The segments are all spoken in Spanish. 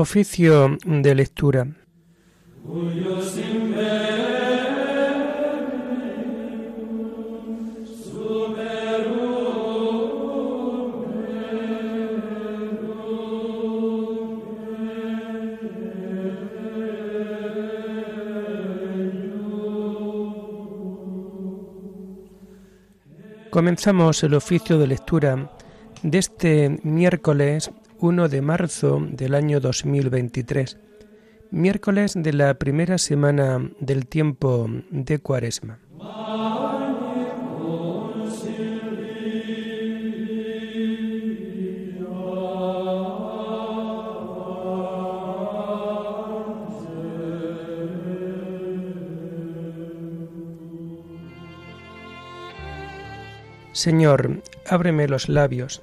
Oficio de lectura. Comenzamos el oficio de lectura de este miércoles 1 de marzo del año 2023, miércoles de la primera semana del tiempo de Cuaresma. Señor, ábreme los labios,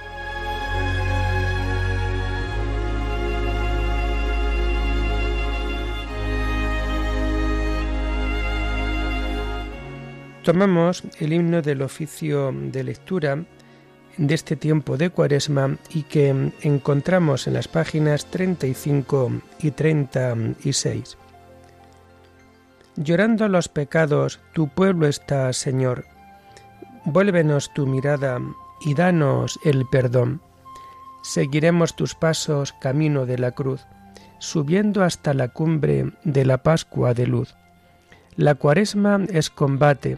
Tomamos el himno del oficio de lectura de este tiempo de Cuaresma y que encontramos en las páginas 35 y 36. Llorando los pecados, tu pueblo está, Señor. Vuélvenos tu mirada y danos el perdón. Seguiremos tus pasos camino de la cruz, subiendo hasta la cumbre de la Pascua de luz. La cuaresma es combate,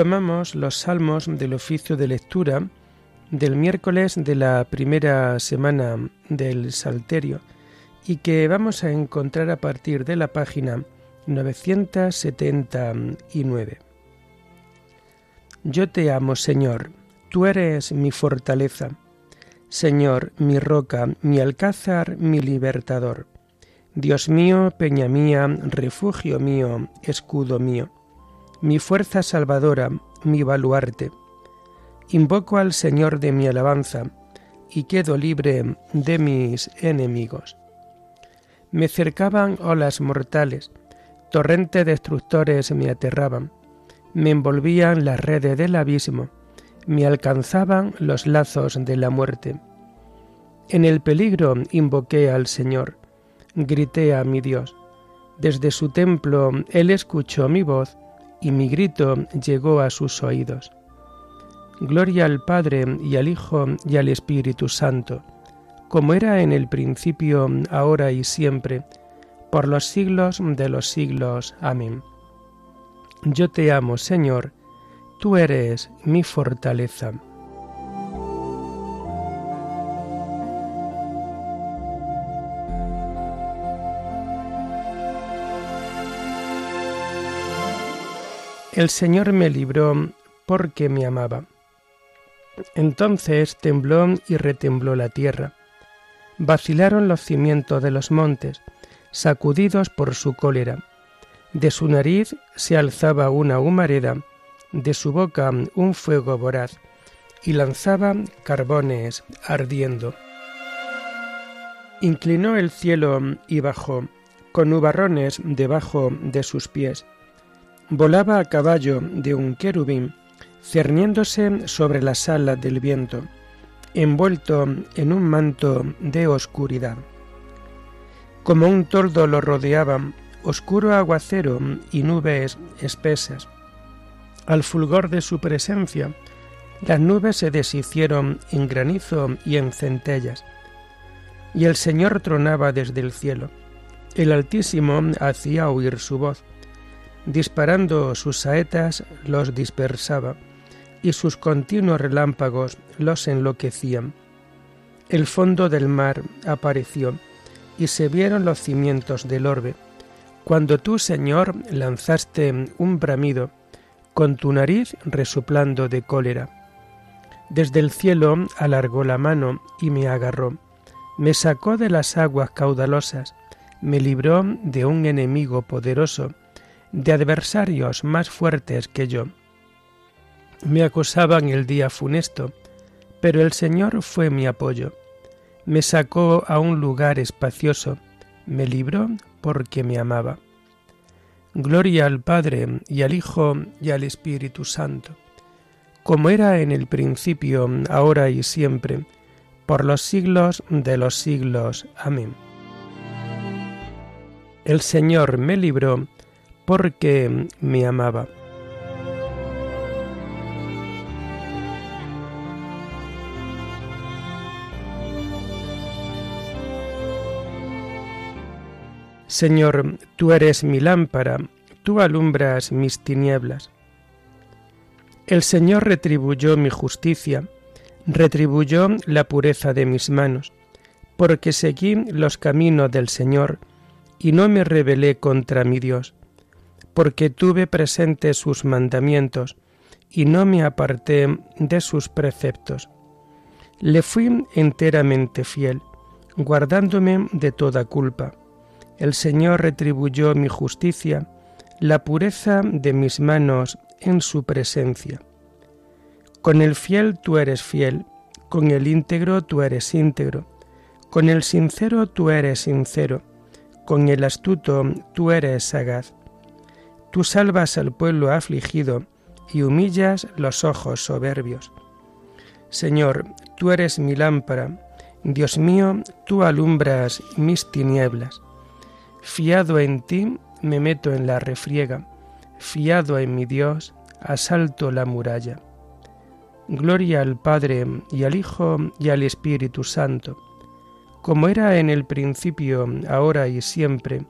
Retomamos los salmos del oficio de lectura del miércoles de la primera semana del Salterio y que vamos a encontrar a partir de la página 979. Yo te amo, Señor, tú eres mi fortaleza. Señor, mi roca, mi alcázar, mi libertador. Dios mío, peña mía, refugio mío, escudo mío, mi fuerza salvadora, mi baluarte. Invoco al Señor de mi alabanza, y quedo libre de mis enemigos. Me cercaban olas mortales, torrentes destructores me aterraban, me envolvían las redes del abismo, me alcanzaban los lazos de la muerte. En el peligro invoqué al Señor, grité a mi Dios. Desde su templo Él escuchó mi voz y mi grito llegó a sus oídos. Gloria al Padre y al Hijo y al Espíritu Santo, como era en el principio, ahora y siempre, por los siglos de los siglos. Amén. Yo te amo, Señor, tú eres mi fortaleza. El Señor me libró porque me amaba. Entonces tembló y retembló la tierra. Vacilaron los cimientos de los montes, sacudidos por su cólera. De su nariz se alzaba una humareda de su boca un fuego voraz, y lanzaba carbones ardiendo. Inclinó el cielo y bajó, con nubarrones debajo de sus pies. Volaba a caballo de un querubín, cerniéndose sobre las alas del viento, envuelto en un manto de oscuridad. Como un tordo lo rodeaba, oscuro aguacero y nubes espesas al fulgor de su presencia, las nubes se deshicieron en granizo y en centellas, y el Señor tronaba desde el cielo. El Altísimo hacía oír su voz, disparando sus saetas los dispersaba, y sus continuos relámpagos los enloquecían. El fondo del mar apareció, y se vieron los cimientos del orbe, cuando tú, Señor, lanzaste un bramido, con tu nariz resoplando de cólera. Desde el cielo alargó la mano y me agarró, me sacó de las aguas caudalosas, me libró de un enemigo poderoso, de adversarios más fuertes que yo. Me acosaban el día funesto, pero el Señor fue mi apoyo. Me sacó a un lugar espacioso, me libró porque me amaba. Gloria al Padre y al Hijo y al Espíritu Santo, como era en el principio, ahora y siempre, por los siglos de los siglos. Amén. El Señor me libró porque me amaba. Señor, tú eres mi lámpara, tú alumbras mis tinieblas. El Señor retribuyó mi justicia, retribuyó la pureza de mis manos, porque seguí los caminos del Señor y no me rebelé contra mi Dios, porque tuve presentes sus mandamientos y no me aparté de sus preceptos. Le fui enteramente fiel, guardándome de toda culpa el Señor retribuyó mi justicia, la pureza de mis manos en su presencia. Con el fiel tú eres fiel, con el íntegro tú eres íntegro, con el sincero tú eres sincero, con el astuto tú eres sagaz. Tú salvas al pueblo afligido y humillas los ojos soberbios. Señor, tú eres mi lámpara, Dios mío, tú alumbras mis tinieblas. Fiado en ti, me meto en la refriega, fiado en mi Dios, asalto la muralla. Gloria al Padre y al Hijo y al Espíritu Santo, como era en el principio, ahora y siempre,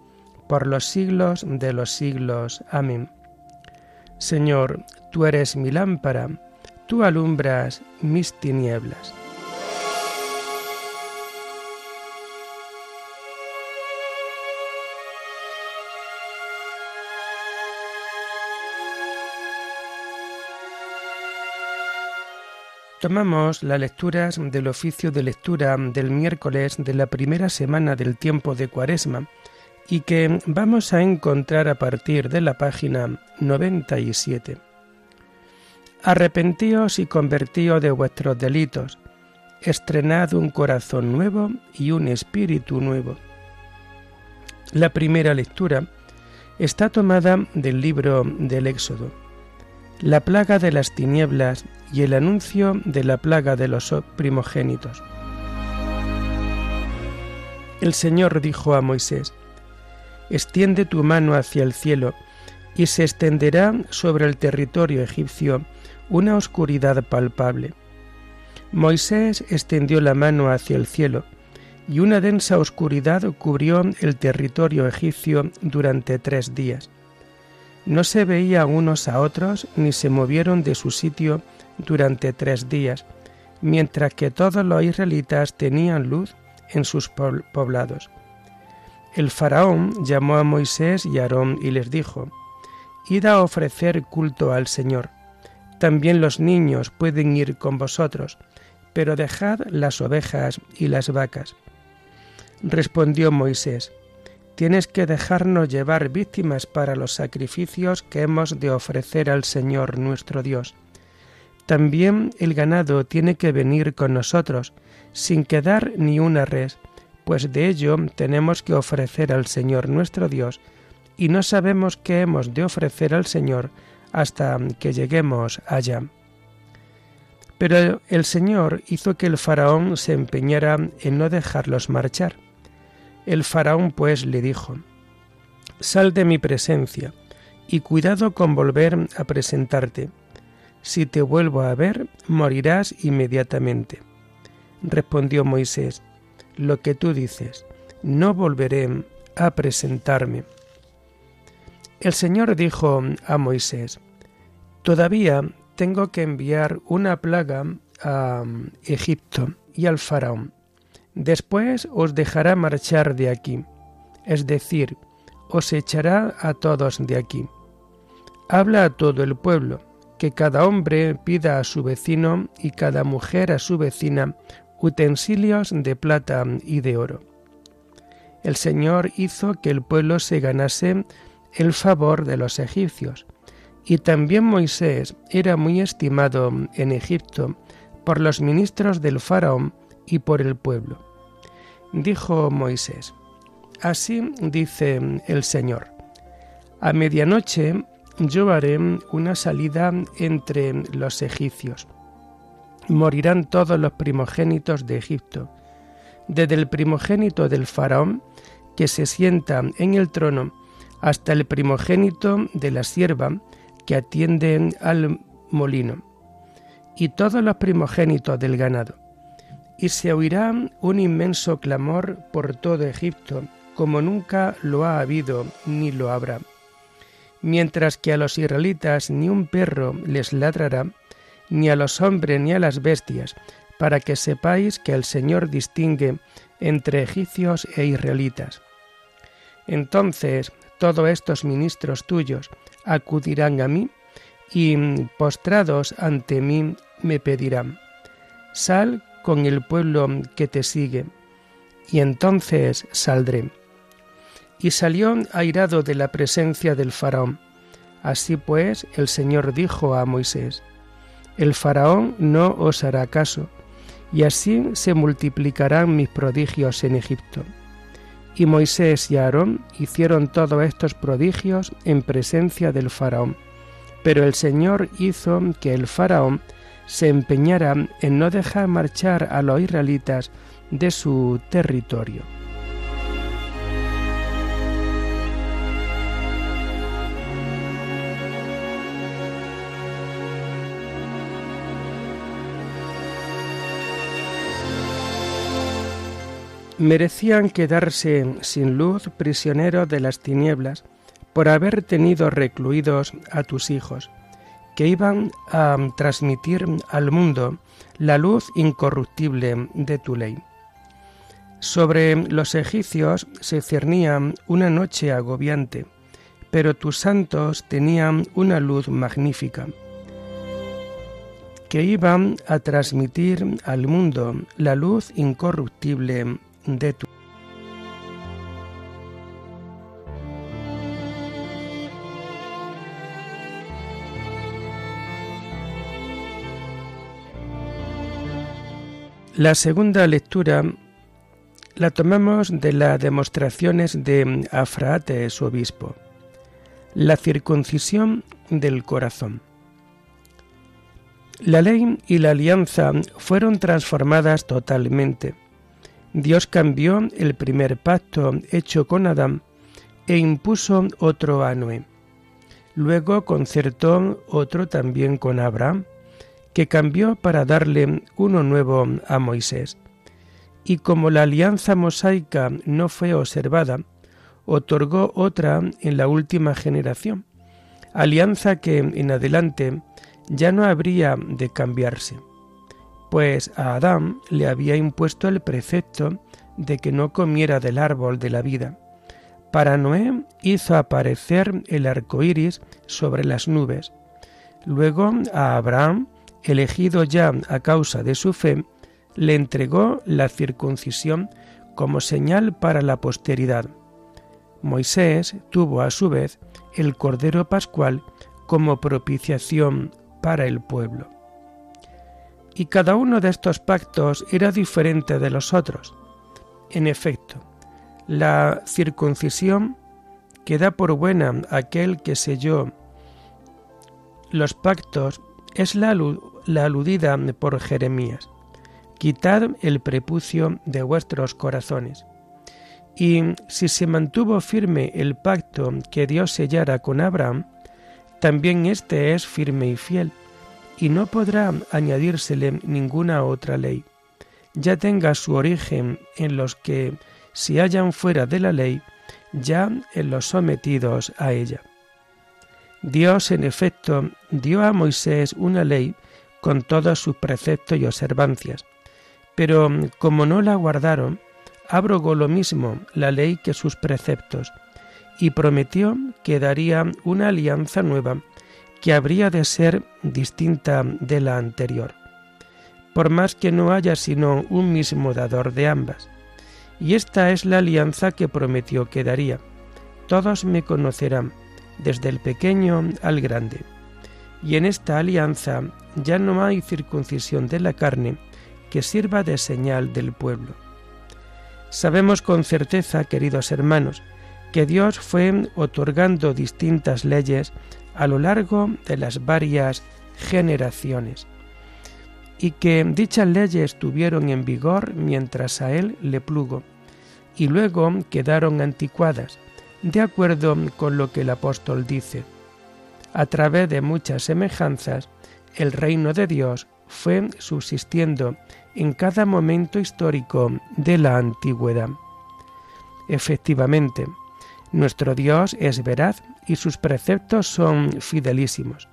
por los siglos de los siglos. Amén. Señor, tú eres mi lámpara, tú alumbras mis tinieblas. Tomamos las lecturas del oficio de lectura del miércoles de la primera semana del tiempo de Cuaresma y que vamos a encontrar a partir de la página 97. Arrepentíos y convertíos de vuestros delitos, estrenad un corazón nuevo y un espíritu nuevo. La primera lectura está tomada del libro del Éxodo la plaga de las tinieblas y el anuncio de la plaga de los primogénitos. El Señor dijo a Moisés, Extiende tu mano hacia el cielo, y se extenderá sobre el territorio egipcio una oscuridad palpable. Moisés extendió la mano hacia el cielo, y una densa oscuridad cubrió el territorio egipcio durante tres días. No se veían unos a otros ni se movieron de su sitio durante tres días, mientras que todos los israelitas tenían luz en sus poblados. El faraón llamó a Moisés y Aarón y les dijo, Id a ofrecer culto al Señor. También los niños pueden ir con vosotros, pero dejad las ovejas y las vacas. Respondió Moisés, tienes que dejarnos llevar víctimas para los sacrificios que hemos de ofrecer al Señor nuestro Dios. También el ganado tiene que venir con nosotros, sin quedar ni una res, pues de ello tenemos que ofrecer al Señor nuestro Dios, y no sabemos qué hemos de ofrecer al Señor hasta que lleguemos allá. Pero el Señor hizo que el faraón se empeñara en no dejarlos marchar el faraón pues le dijo, Sal de mi presencia, y cuidado con volver a presentarte. Si te vuelvo a ver, morirás inmediatamente. Respondió Moisés, Lo que tú dices, no volveré a presentarme. El Señor dijo a Moisés, Todavía tengo que enviar una plaga a Egipto y al faraón Después os dejará marchar de aquí, es decir, os echará a todos de aquí. Habla a todo el pueblo, que cada hombre pida a su vecino y cada mujer a su vecina utensilios de plata y de oro. El Señor hizo que el pueblo se ganase el favor de los egipcios, y también Moisés era muy estimado en Egipto por los ministros del faraón y por el pueblo. Dijo Moisés, Así dice el Señor, a medianoche yo haré una salida entre los egipcios. Morirán todos los primogénitos de Egipto, desde el primogénito del faraón, que se sienta en el trono, hasta el primogénito de la sierva, que atiende al molino, y todos los primogénitos del ganado. Y se oirá un inmenso clamor por todo Egipto, como nunca lo ha habido ni lo habrá. Mientras que a los israelitas ni un perro les ladrará, ni a los hombres ni a las bestias, para que sepáis que el Señor distingue entre egipcios e israelitas. Entonces todos estos ministros tuyos acudirán a mí y postrados ante mí me pedirán, sal con el pueblo que te sigue, y entonces saldré. Y salió airado de la presencia del faraón. Así pues el Señor dijo a Moisés, El faraón no os hará caso, y así se multiplicarán mis prodigios en Egipto. Y Moisés y Aarón hicieron todos estos prodigios en presencia del faraón. Pero el Señor hizo que el faraón se empeñara en no dejar marchar a los israelitas de su territorio. Merecían quedarse sin luz prisioneros de las tinieblas, por haber tenido recluidos a tus hijos, que iban a transmitir al mundo la luz incorruptible de tu ley. Sobre los egipcios se cernía una noche agobiante, pero tus santos tenían una luz magnífica, que iban a transmitir al mundo la luz incorruptible de tu La segunda lectura la tomamos de las demostraciones de Afraates, obispo. La circuncisión del corazón. La ley y la alianza fueron transformadas totalmente. Dios cambió el primer pacto hecho con Adán e impuso otro a Noé. Luego concertó otro también con Abraham que cambió para darle uno nuevo a Moisés. Y como la alianza mosaica no fue observada, otorgó otra en la última generación, alianza que en adelante ya no habría de cambiarse, pues a Adán le había impuesto el precepto de que no comiera del árbol de la vida. Para Noé hizo aparecer el arco iris sobre las nubes. Luego a Abraham elegido ya a causa de su fe, le entregó la circuncisión como señal para la posteridad. Moisés tuvo a su vez el Cordero Pascual como propiciación para el pueblo. Y cada uno de estos pactos era diferente de los otros. En efecto, la circuncisión que da por buena aquel que selló los pactos es la, aludida por Jeremías. Quitad el prepucio de vuestros corazones. Y si se mantuvo firme el pacto que Dios sellara con Abraham, también éste es firme y fiel, y no podrá añadírsele ninguna otra ley, ya tenga su origen en los que se hallan fuera de la ley, ya en los sometidos a ella. Dios, en efecto, dio a Moisés una ley con todos sus preceptos y observancias, pero como no la guardaron, abrogó lo mismo la ley que sus preceptos, y prometió que daría una alianza nueva que habría de ser distinta de la anterior, por más que no haya sino un mismo dador de ambas. Y esta es la alianza que prometió que daría. Todos me conocerán, desde el pequeño al grande. Y en esta alianza ya no hay circuncisión de la carne que sirva de señal del pueblo. Sabemos con certeza, queridos hermanos, que Dios fue otorgando distintas leyes a lo largo de las varias generaciones y que dichas leyes tuvieron en vigor mientras a él le plugo y luego quedaron anticuadas de acuerdo con lo que el apóstol dice. A través de muchas semejanzas, el reino de Dios fue subsistiendo en cada momento histórico de la antigüedad. Efectivamente, nuestro Dios es veraz y sus preceptos son fidelísimos.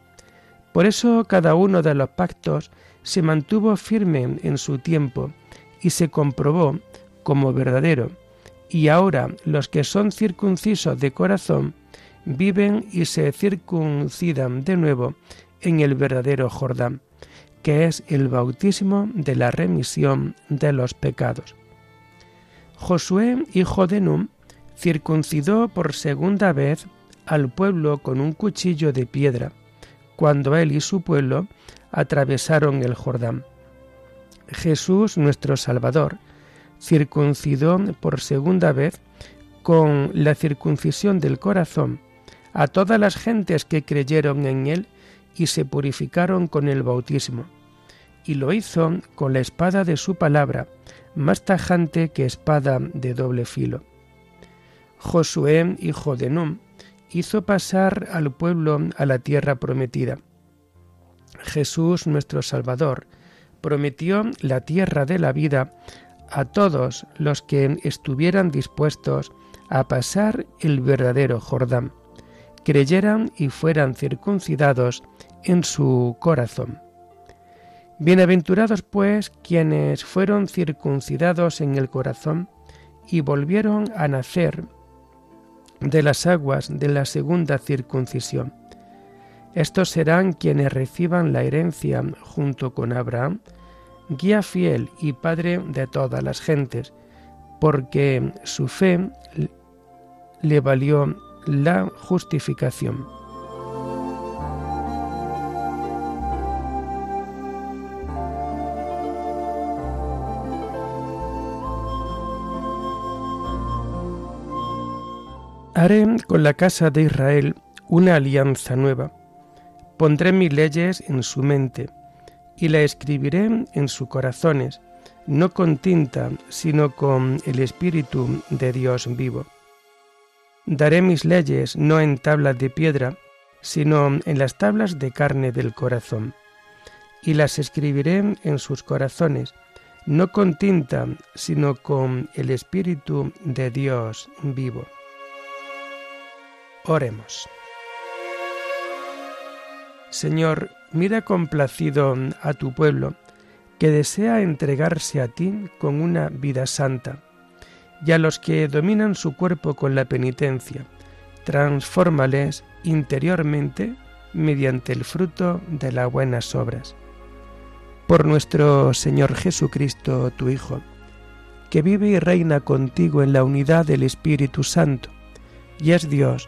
Por eso cada uno de los pactos se mantuvo firme en su tiempo y se comprobó como verdadero y ahora los que son circuncisos de corazón viven y se circuncidan de nuevo en el verdadero Jordán, que es el bautismo de la remisión de los pecados. Josué, hijo de Num, circuncidó por segunda vez al pueblo con un cuchillo de piedra, cuando él y su pueblo atravesaron el Jordán. Jesús, nuestro Salvador, circuncidó por segunda vez con la circuncisión del corazón a todas las gentes que creyeron en él y se purificaron con el bautismo. Y lo hizo con la espada de su palabra, más tajante que espada de doble filo. Josué, hijo de Num, hizo pasar al pueblo a la tierra prometida. Jesús, nuestro Salvador, prometió la tierra de la vida a todos los que estuvieran dispuestos a pasar el verdadero Jordán, creyeran y fueran circuncidados en su corazón. Bienaventurados pues quienes fueron circuncidados en el corazón y volvieron a nacer de las aguas de la segunda circuncisión. Estos serán quienes reciban la herencia junto con Abraham, guía fiel y padre de todas las gentes, porque su fe le valió la justificación. Haré con la casa de Israel una alianza nueva. Pondré mis leyes en su mente y la escribiré en sus corazones, no con tinta, sino con el Espíritu de Dios vivo. Daré mis leyes no en tablas de piedra, sino en las tablas de carne del corazón, y las escribiré en sus corazones, no con tinta, sino con el Espíritu de Dios vivo. Oremos. Señor, mira complacido a tu pueblo, que desea entregarse a ti con una vida santa y a los que dominan su cuerpo con la penitencia, transfórmales interiormente mediante el fruto de las buenas obras. Por nuestro Señor Jesucristo, tu Hijo, que vive y reina contigo en la unidad del Espíritu Santo, y es Dios